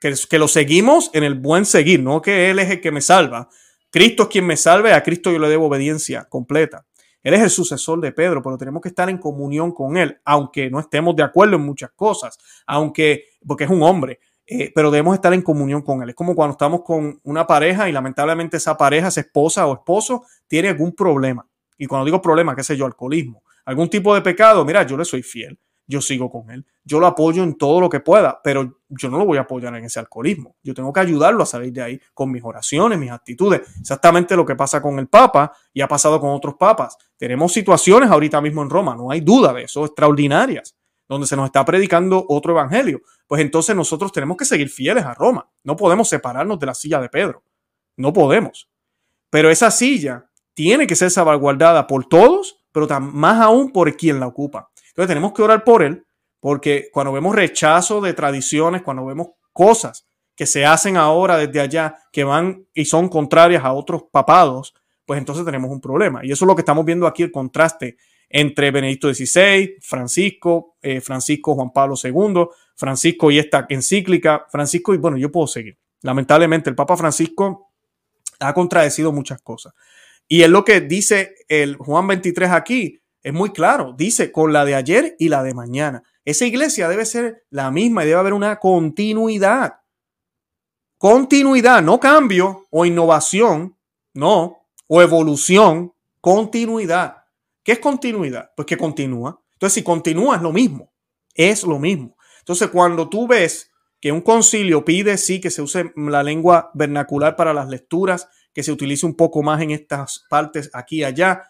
que, lo seguimos en el buen seguir, no que Él es el que me salva. Cristo es quien me salve, a Cristo yo le debo obediencia completa. Él es el sucesor de Pedro, pero tenemos que estar en comunión con Él, aunque no estemos de acuerdo en muchas cosas, aunque, porque es un hombre, eh, pero debemos estar en comunión con Él. Es como cuando estamos con una pareja y lamentablemente esa pareja, esa esposa o esposo, tiene algún problema. Y cuando digo problema, qué sé yo, alcoholismo, algún tipo de pecado, mira, yo le soy fiel yo sigo con él. Yo lo apoyo en todo lo que pueda, pero yo no lo voy a apoyar en ese alcoholismo. Yo tengo que ayudarlo a salir de ahí con mis oraciones, mis actitudes. Exactamente lo que pasa con el Papa y ha pasado con otros papas. Tenemos situaciones ahorita mismo en Roma, no hay duda de eso, extraordinarias, donde se nos está predicando otro evangelio. Pues entonces nosotros tenemos que seguir fieles a Roma. No podemos separarnos de la silla de Pedro. No podemos. Pero esa silla tiene que ser salvaguardada por todos, pero más aún por quien la ocupa. Entonces tenemos que orar por él, porque cuando vemos rechazo de tradiciones, cuando vemos cosas que se hacen ahora desde allá que van y son contrarias a otros papados, pues entonces tenemos un problema. Y eso es lo que estamos viendo aquí, el contraste entre Benedicto XVI, Francisco, eh, Francisco Juan Pablo II, Francisco y esta encíclica, Francisco, y bueno, yo puedo seguir. Lamentablemente, el Papa Francisco ha contradecido muchas cosas. Y es lo que dice el Juan 23 aquí, es muy claro, dice con la de ayer y la de mañana. Esa iglesia debe ser la misma y debe haber una continuidad. Continuidad, no cambio o innovación, no, o evolución, continuidad. ¿Qué es continuidad? Pues que continúa. Entonces, si continúa es lo mismo, es lo mismo. Entonces, cuando tú ves que un concilio pide, sí, que se use la lengua vernacular para las lecturas, que se utilice un poco más en estas partes aquí y allá,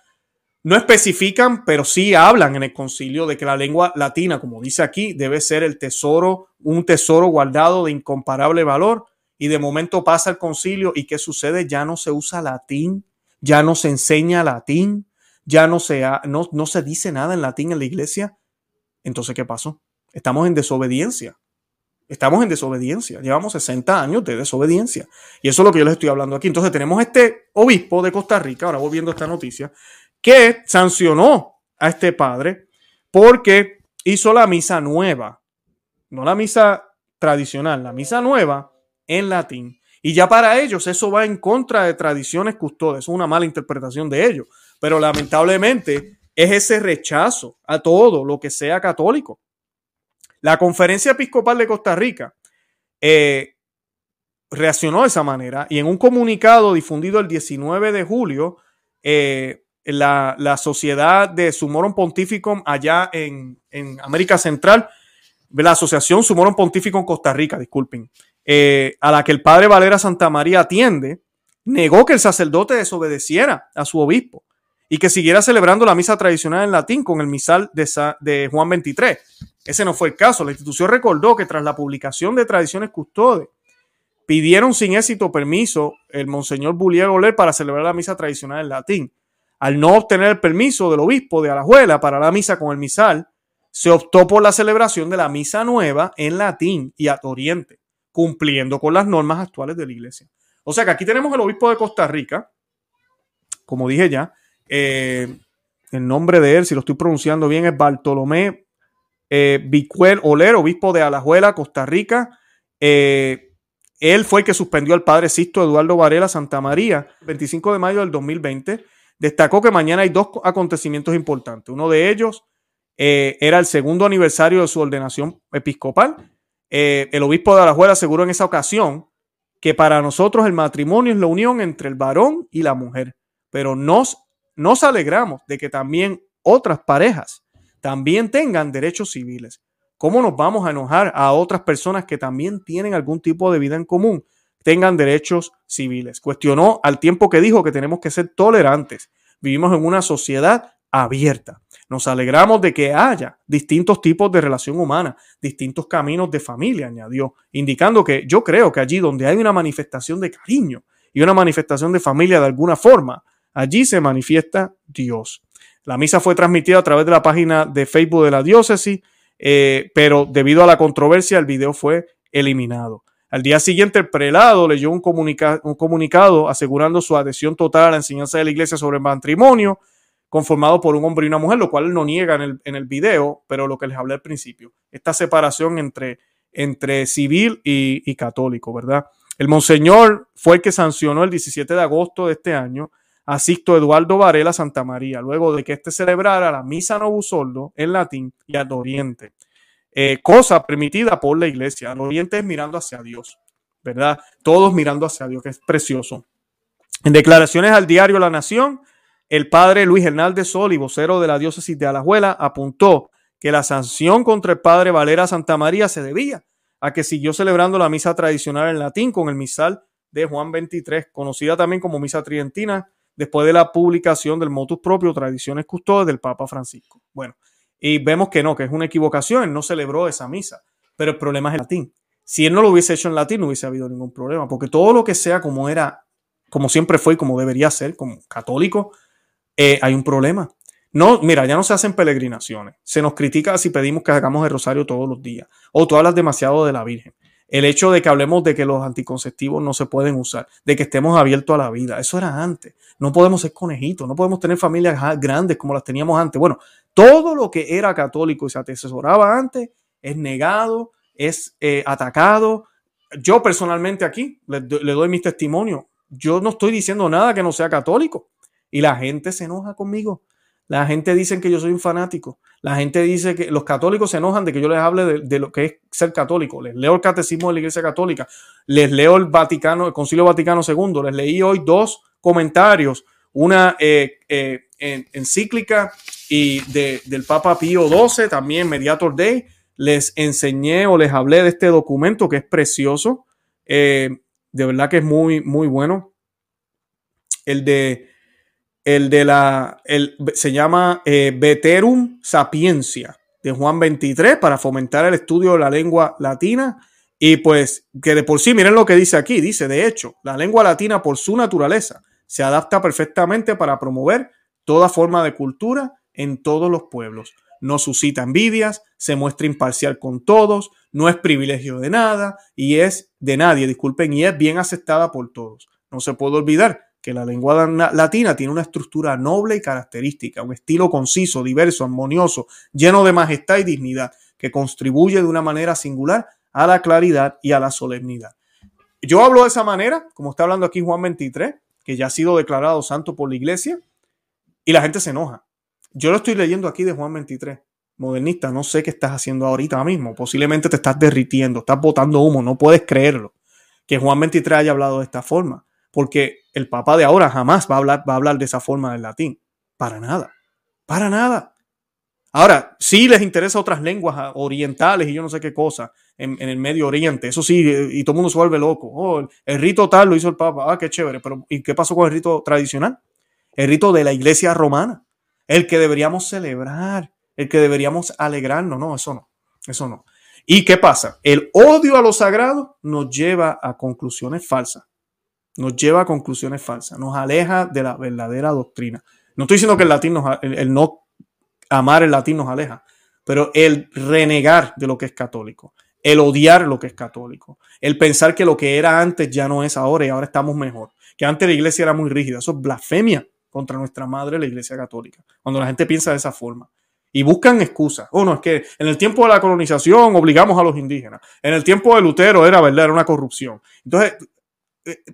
no especifican, pero sí hablan en el concilio de que la lengua latina, como dice aquí, debe ser el tesoro, un tesoro guardado de incomparable valor. Y de momento pasa el concilio y ¿qué sucede? Ya no se usa latín, ya no se enseña latín, ya no se, no, no se dice nada en latín en la iglesia. Entonces, ¿qué pasó? Estamos en desobediencia. Estamos en desobediencia. Llevamos 60 años de desobediencia. Y eso es lo que yo les estoy hablando aquí. Entonces tenemos este obispo de Costa Rica, ahora volviendo a esta noticia, que sancionó a este padre porque hizo la misa nueva, no la misa tradicional, la misa nueva en latín. Y ya para ellos eso va en contra de tradiciones custodias, es una mala interpretación de ellos. Pero lamentablemente es ese rechazo a todo lo que sea católico. La Conferencia Episcopal de Costa Rica eh, reaccionó de esa manera y en un comunicado difundido el 19 de julio, eh, la, sociedad de Sumorum Pontificum allá en, América Central, la asociación Sumorum Pontificum Costa Rica, disculpen, eh, a la que el padre Valera Santa María atiende, negó que el sacerdote desobedeciera a su obispo y que siguiera celebrando la misa tradicional en latín con el misal de, de Juan 23. Ese no fue el caso. La institución recordó que tras la publicación de Tradiciones Custodes, pidieron sin éxito permiso el monseñor Bullier Oler para celebrar la misa tradicional en latín. Al no obtener el permiso del obispo de Alajuela para la misa con el misal, se optó por la celebración de la misa nueva en latín y a oriente, cumpliendo con las normas actuales de la iglesia. O sea que aquí tenemos el obispo de Costa Rica, como dije ya, eh, el nombre de él, si lo estoy pronunciando bien, es Bartolomé eh, Bicuel Oler, obispo de Alajuela, Costa Rica. Eh, él fue el que suspendió al padre Sisto Eduardo Varela Santa María, 25 de mayo del 2020. Destacó que mañana hay dos acontecimientos importantes. Uno de ellos eh, era el segundo aniversario de su ordenación episcopal. Eh, el obispo de Alajuela aseguró en esa ocasión que para nosotros el matrimonio es la unión entre el varón y la mujer, pero nos, nos alegramos de que también otras parejas también tengan derechos civiles. ¿Cómo nos vamos a enojar a otras personas que también tienen algún tipo de vida en común? Tengan derechos civiles. Cuestionó al tiempo que dijo que tenemos que ser tolerantes. Vivimos en una sociedad abierta. Nos alegramos de que haya distintos tipos de relación humana, distintos caminos de familia, añadió, indicando que yo creo que allí donde hay una manifestación de cariño y una manifestación de familia de alguna forma, allí se manifiesta Dios. La misa fue transmitida a través de la página de Facebook de la diócesis, eh, pero debido a la controversia el video fue eliminado. Al día siguiente, el prelado leyó un, un comunicado asegurando su adhesión total a la enseñanza de la iglesia sobre el matrimonio, conformado por un hombre y una mujer, lo cual no niega en el, video, pero lo que les hablé al principio, esta separación entre, civil y, católico, ¿verdad? El monseñor fue el que sancionó el 17 de agosto de este año a Eduardo Varela Santa María, luego de que éste celebrara la misa novusoldo en latín y al oriente, eh, cosa permitida por la iglesia. Al oriente mirando hacia Dios, ¿verdad? Todos mirando hacia Dios, que es precioso. En declaraciones al diario La Nación, el padre Luis Hernández Sol y vocero de la diócesis de Alajuela apuntó que la sanción contra el padre Valera Santa María se debía a que siguió celebrando la misa tradicional en latín con el misal de Juan 23, conocida también como misa tridentina, después de la publicación del motus propio Tradiciones Custodes del Papa Francisco. Bueno, y vemos que no, que es una equivocación, él no celebró esa misa, pero el problema es el latín. Si él no lo hubiese hecho en latín, no hubiese habido ningún problema, porque todo lo que sea como era, como siempre fue y como debería ser, como católico, eh, hay un problema. No, mira, ya no se hacen peregrinaciones. Se nos critica si pedimos que hagamos el rosario todos los días. O tú hablas demasiado de la Virgen el hecho de que hablemos de que los anticonceptivos no se pueden usar, de que estemos abiertos a la vida, eso era antes. No podemos ser conejitos, no podemos tener familias grandes como las teníamos antes. Bueno, todo lo que era católico y se atesoraba antes es negado, es eh, atacado. Yo personalmente aquí le, le doy mis testimonios. Yo no estoy diciendo nada que no sea católico y la gente se enoja conmigo. La gente dice que yo soy un fanático. La gente dice que los católicos se enojan de que yo les hable de, lo que es ser católico. Les leo el catecismo de la Iglesia Católica. Les leo el Vaticano, el Concilio Vaticano II. Les leí hoy dos comentarios. Una eh, eh, encíclica y del Papa Pío XII, también Mediator Day. Les enseñé o les hablé de este documento que es precioso. Eh, de verdad que es muy, muy bueno. El de el de la, el, se llama eh, Veterum Sapiencia de Juan 23 para fomentar el estudio de la lengua latina. Y pues que de por sí, miren lo que dice aquí, dice, de hecho, la lengua latina por su naturaleza se adapta perfectamente para promover toda forma de cultura en todos los pueblos. No suscita envidias, se muestra imparcial con todos, no es privilegio de nada y es de nadie, disculpen, y es bien aceptada por todos. No se puede olvidar que la lengua latina tiene una estructura noble y característica, un estilo conciso, diverso, armonioso, lleno de majestad y dignidad, que contribuye de una manera singular a la claridad y a la solemnidad. Yo hablo de esa manera, como está hablando aquí Juan 23, que ya ha sido declarado santo por la iglesia, y la gente se enoja. Yo lo estoy leyendo aquí de Juan 23. Modernista, no sé qué estás haciendo ahorita mismo. Posiblemente te estás derritiendo, estás botando humo, no puedes creerlo. Que Juan 23 haya hablado de esta forma porque el Papa de ahora jamás va a hablar, va a hablar de esa forma del latín. Para nada. Para nada. Ahora, sí les interesa otras lenguas ah, orientales y yo no sé qué cosa en, el Medio Oriente. Eso sí, y todo el mundo se vuelve loco. Oh, el, rito tal lo hizo el Papa. Ah, qué chévere. Pero ¿y qué pasó con el rito tradicional? El rito de la Iglesia romana. El que deberíamos celebrar, el que deberíamos alegrarnos. No, eso no. Eso no. ¿Y qué pasa? El odio a lo sagrado nos lleva a conclusiones falsas. Nos lleva a conclusiones falsas. Nos aleja de la verdadera doctrina. No estoy diciendo que el latín nos, el no amar el latín nos aleja, pero el renegar de lo que es católico, el odiar lo que es católico, el pensar que lo que era antes ya no es ahora y ahora estamos mejor, que antes la iglesia era muy rígida, eso es blasfemia contra nuestra madre, la iglesia católica, cuando la gente piensa de esa forma. Y buscan excusas. Oh, no, es que en el tiempo de la colonización obligamos a los indígenas. En el tiempo de Lutero era verdad, era una corrupción. Entonces,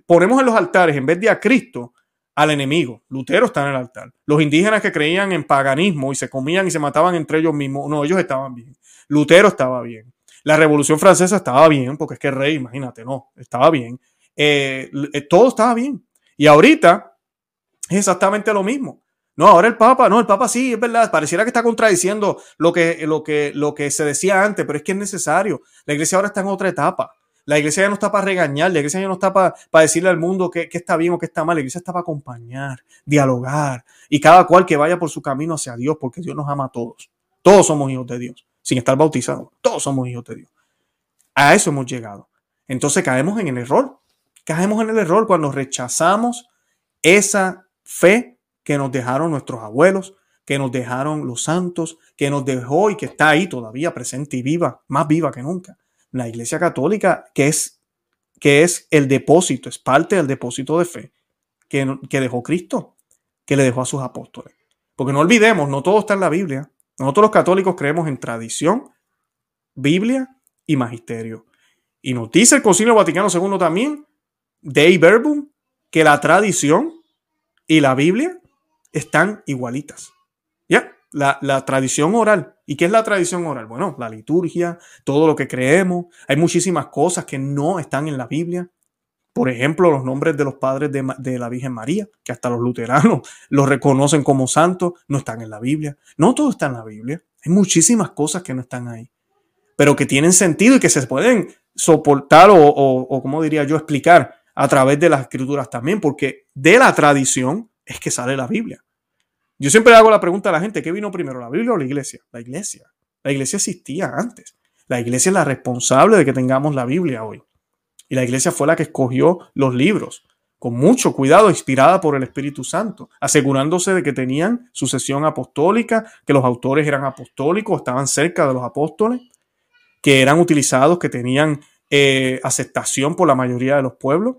ponemos en los altares, en vez de a Cristo, al enemigo. Lutero está en el altar. Los indígenas que creían en paganismo y se comían y se mataban entre ellos mismos, no, ellos estaban bien. Lutero estaba bien. La Revolución Francesa estaba bien, porque es que el rey, imagínate, no, estaba bien. Eh, eh, todo estaba bien. Y ahorita es exactamente lo mismo. No, ahora el Papa, no, el Papa sí, es verdad, pareciera que está contradiciendo lo que, lo que, lo que se decía antes, pero es que es necesario. La iglesia ahora está en otra etapa. La iglesia ya no está para regañar, la iglesia ya no está para, decirle al mundo qué está bien o qué está mal, la iglesia está para acompañar, dialogar y cada cual que vaya por su camino hacia Dios, porque Dios nos ama a todos. Todos somos hijos de Dios, sin estar bautizados. Todos somos hijos de Dios. A eso hemos llegado. Entonces caemos en el error. Caemos en el error cuando rechazamos esa fe que nos dejaron nuestros abuelos, que nos dejaron los santos, que nos dejó y que está ahí todavía presente y viva, más viva que nunca la Iglesia Católica, que es, que es el depósito, es parte del depósito de fe que, que dejó Cristo, que le dejó a sus apóstoles. Porque no olvidemos, no todo está en la Biblia. Nosotros los católicos creemos en tradición, Biblia y magisterio. Y nos dice el Concilio Vaticano II también, Dei Verbum, que la tradición y la Biblia están igualitas. La, tradición oral. ¿Y qué es la tradición oral? Bueno, la liturgia, todo lo que creemos. Hay muchísimas cosas que no están en la Biblia. Por ejemplo, los nombres de los padres de, la Virgen María, que hasta los luteranos [LAUGHS] los reconocen como santos, no están en la Biblia. No todo está en la Biblia. Hay muchísimas cosas que no están ahí, pero que tienen sentido y que se pueden soportar o, o como diría yo, explicar a través de las escrituras también, porque de la tradición es que sale la Biblia. Yo siempre hago la pregunta a la gente, ¿qué vino primero, la Biblia o la iglesia? La iglesia. La iglesia existía antes. La iglesia es la responsable de que tengamos la Biblia hoy. Y la iglesia fue la que escogió los libros, con mucho cuidado, inspirada por el Espíritu Santo, asegurándose de que tenían sucesión apostólica, que los autores eran apostólicos, estaban cerca de los apóstoles, que eran utilizados, que tenían eh, aceptación por la mayoría de los pueblos,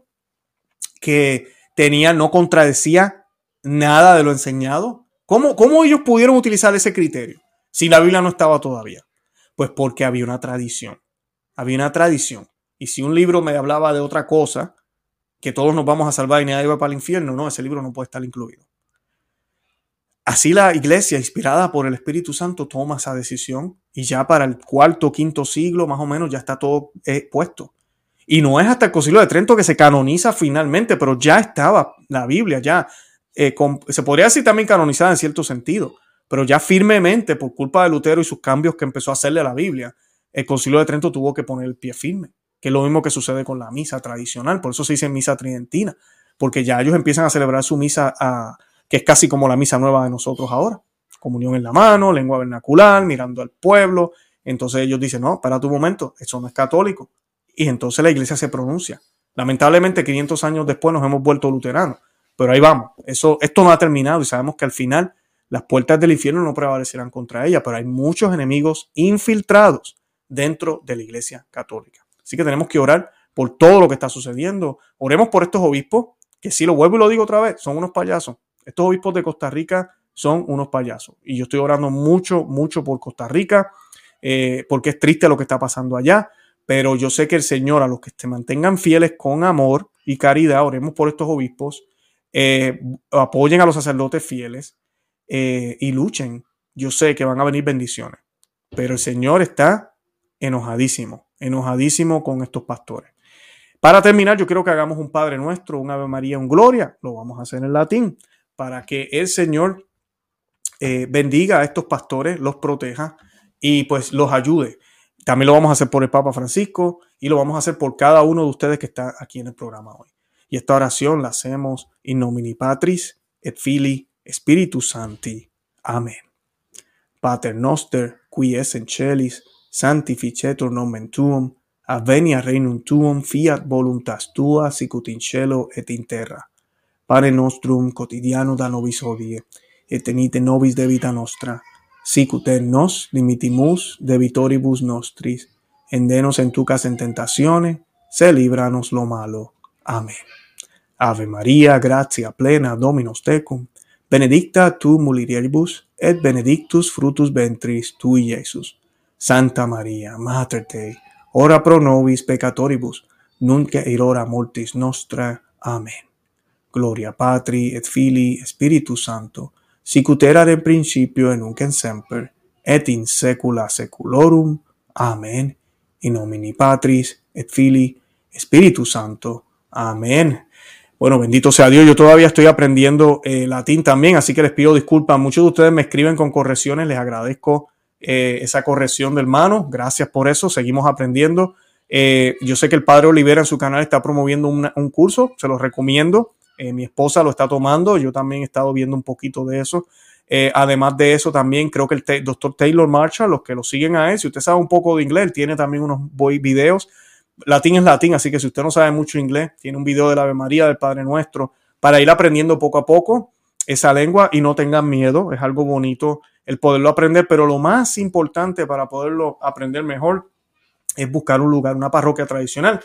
que tenían, no contradecía nada de lo enseñado, ¿Cómo, ellos pudieron utilizar ese criterio si la Biblia no estaba todavía? Pues porque había una tradición. Había una tradición. Y si un libro me hablaba de otra cosa, que todos nos vamos a salvar y nadie va para el infierno, no, ese libro no puede estar incluido. Así la iglesia, inspirada por el Espíritu Santo, toma esa decisión y ya para el cuarto, quinto siglo, más o menos, ya está todo eh, puesto. Y no es hasta el Concilio de Trento que se canoniza finalmente, pero ya estaba la Biblia, ya eh, se podría decir también canonizada en cierto sentido, pero ya firmemente por culpa de Lutero y sus cambios que empezó a hacerle a la Biblia, el Concilio de Trento tuvo que poner el pie firme, que es lo mismo que sucede con la misa tradicional, por eso se dice misa tridentina, porque ya ellos empiezan a celebrar su misa, que es casi como la misa nueva de nosotros ahora, comunión en la mano, lengua vernacular, mirando al pueblo, entonces ellos dicen, no, para tu momento, eso no es católico, y entonces la iglesia se pronuncia. Lamentablemente 500 años después nos hemos vuelto luteranos, pero ahí vamos. Eso, esto no ha terminado y sabemos que al final las puertas del infierno no prevalecerán contra ella, pero hay muchos enemigos infiltrados dentro de la Iglesia Católica. Así que tenemos que orar por todo lo que está sucediendo. Oremos por estos obispos, que si lo vuelvo y lo digo otra vez, son unos payasos. Estos obispos de Costa Rica son unos payasos. Y yo estoy orando mucho, mucho por Costa Rica, eh, porque es triste lo que está pasando allá. Pero yo sé que el Señor, a los que se mantengan fieles con amor y caridad, oremos por estos obispos, eh, apoyen a los sacerdotes fieles eh, y luchen. Yo sé que van a venir bendiciones, pero el Señor está enojadísimo, enojadísimo con estos pastores. Para terminar, yo quiero que hagamos un Padre Nuestro, un Ave María, un Gloria, lo vamos a hacer en latín, para que el Señor eh, bendiga a estos pastores, los proteja y pues los ayude. También lo vamos a hacer por el Papa Francisco y lo vamos a hacer por cada uno de ustedes que está aquí en el programa hoy. Y esta oración la hacemos in nomini Patris et Fili Spiritus Santi. Amén. Pater noster, qui es in celis, sanctificetur nomen tuum, avenia regnum tuum, fiat voluntas tua, sicut in cielo et in terra. Pane nostrum quotidiano da nobis hodie, et tenite nobis debita nostra, sicut et nos dimitimus debitoribus nostris, endenos en tucas en tentazione, se libranos lo malo. Amen. Ave Maria, gratia plena, Dominus tecum, benedicta tu mulieribus, et benedictus fructus ventris tui, Iesus. Santa Maria, Mater Dei, ora pro nobis peccatoribus, nunc et hora mortis nostra. Amen. Gloria Patri et Filii et Spiritus Sancto, sicut erat in principio et nunc et semper et in saecula saeculorum. Amen. In nomine Patris et Filii et Spiritus Sancto. Amén. Bueno, bendito sea Dios. Yo todavía estoy aprendiendo eh, latín también, así que les pido disculpas. Muchos de ustedes me escriben con correcciones. Les agradezco eh, esa corrección del hermano. Gracias por eso. Seguimos aprendiendo. Eh, yo sé que el padre Olivera en su canal está promoviendo un curso. Se los recomiendo. mi esposa lo está tomando. Yo también he estado viendo un poquito de eso. además de eso, también creo que el doctor Taylor Marshall, los que lo siguen a él, si usted sabe un poco de inglés, tiene también unos videos latín es latín, así que si usted no sabe mucho inglés, tiene un video de la Ave María, del Padre Nuestro, para ir aprendiendo poco a poco esa lengua y no tengan miedo, es algo bonito el poderlo aprender, pero lo más importante para poderlo aprender mejor es buscar un lugar, una parroquia tradicional.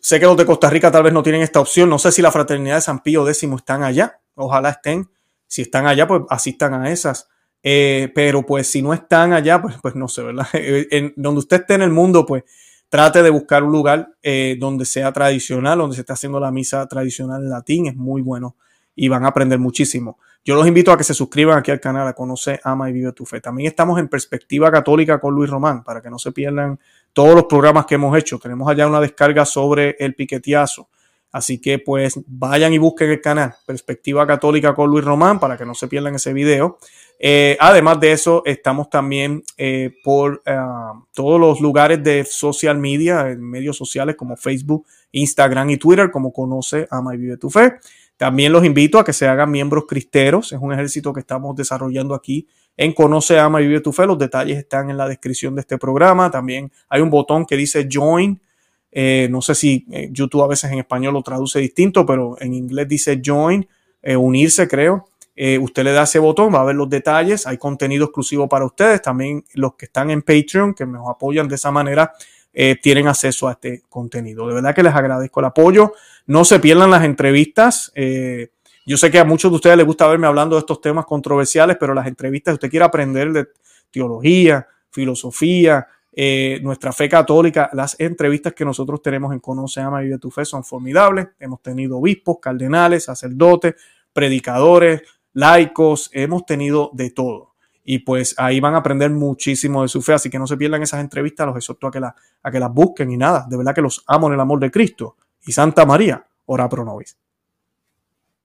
Sé que los de Costa Rica tal vez no tienen esta opción, no sé si la Fraternidad de San Pío X están allá, ojalá estén, si están allá, pues asistan a esas. Eh, pero pues si no están allá, pues, pues no sé, ¿verdad? [LAUGHS] En, donde usted esté en el mundo, pues trate de buscar un lugar eh, donde sea tradicional, donde se esté haciendo la misa tradicional en latín, es muy bueno y van a aprender muchísimo. Yo los invito a que se suscriban aquí al canal, a conocer, ama y vive tu fe. También estamos en Perspectiva Católica con Luis Román, para que no se pierdan todos los programas que hemos hecho. Tenemos allá una descarga sobre el piquetiazo. Así que pues vayan y busquen el canal Perspectiva Católica con Luis Román para que no se pierdan ese video. Eh, además de eso, estamos también eh, por eh, todos los lugares de social media, medios sociales como Facebook, Instagram y Twitter, como conoce Ama y Vive tu Fe. También los invito a que se hagan miembros cristeros. Es un ejército que estamos desarrollando aquí en Conoce, Ama y Vive tu Fe. Los detalles están en la descripción de este programa. También hay un botón que dice Join. No sé si YouTube a veces en español lo traduce distinto, pero en inglés dice Join, unirse creo. Eh, usted le da ese botón, va a ver los detalles, hay contenido exclusivo para ustedes, también los que están en Patreon, que nos apoyan de esa manera, eh, tienen acceso a este contenido. De verdad que les agradezco el apoyo, no se pierdan las entrevistas. Eh, yo sé que a muchos de ustedes les gusta verme hablando de estos temas controversiales, pero las entrevistas, si usted quiere aprender de teología, filosofía, nuestra fe católica, las entrevistas que nosotros tenemos en Conoce, Ama y Vive tu Fe son formidables. Hemos tenido obispos, cardenales, sacerdotes, predicadores, laicos, hemos tenido de todo. Y pues ahí van a aprender muchísimo de su fe, así que no se pierdan esas entrevistas, los exhorto a que, a que las busquen y nada, de verdad que los amo en el amor de Cristo. Y Santa María, ora pro nobis.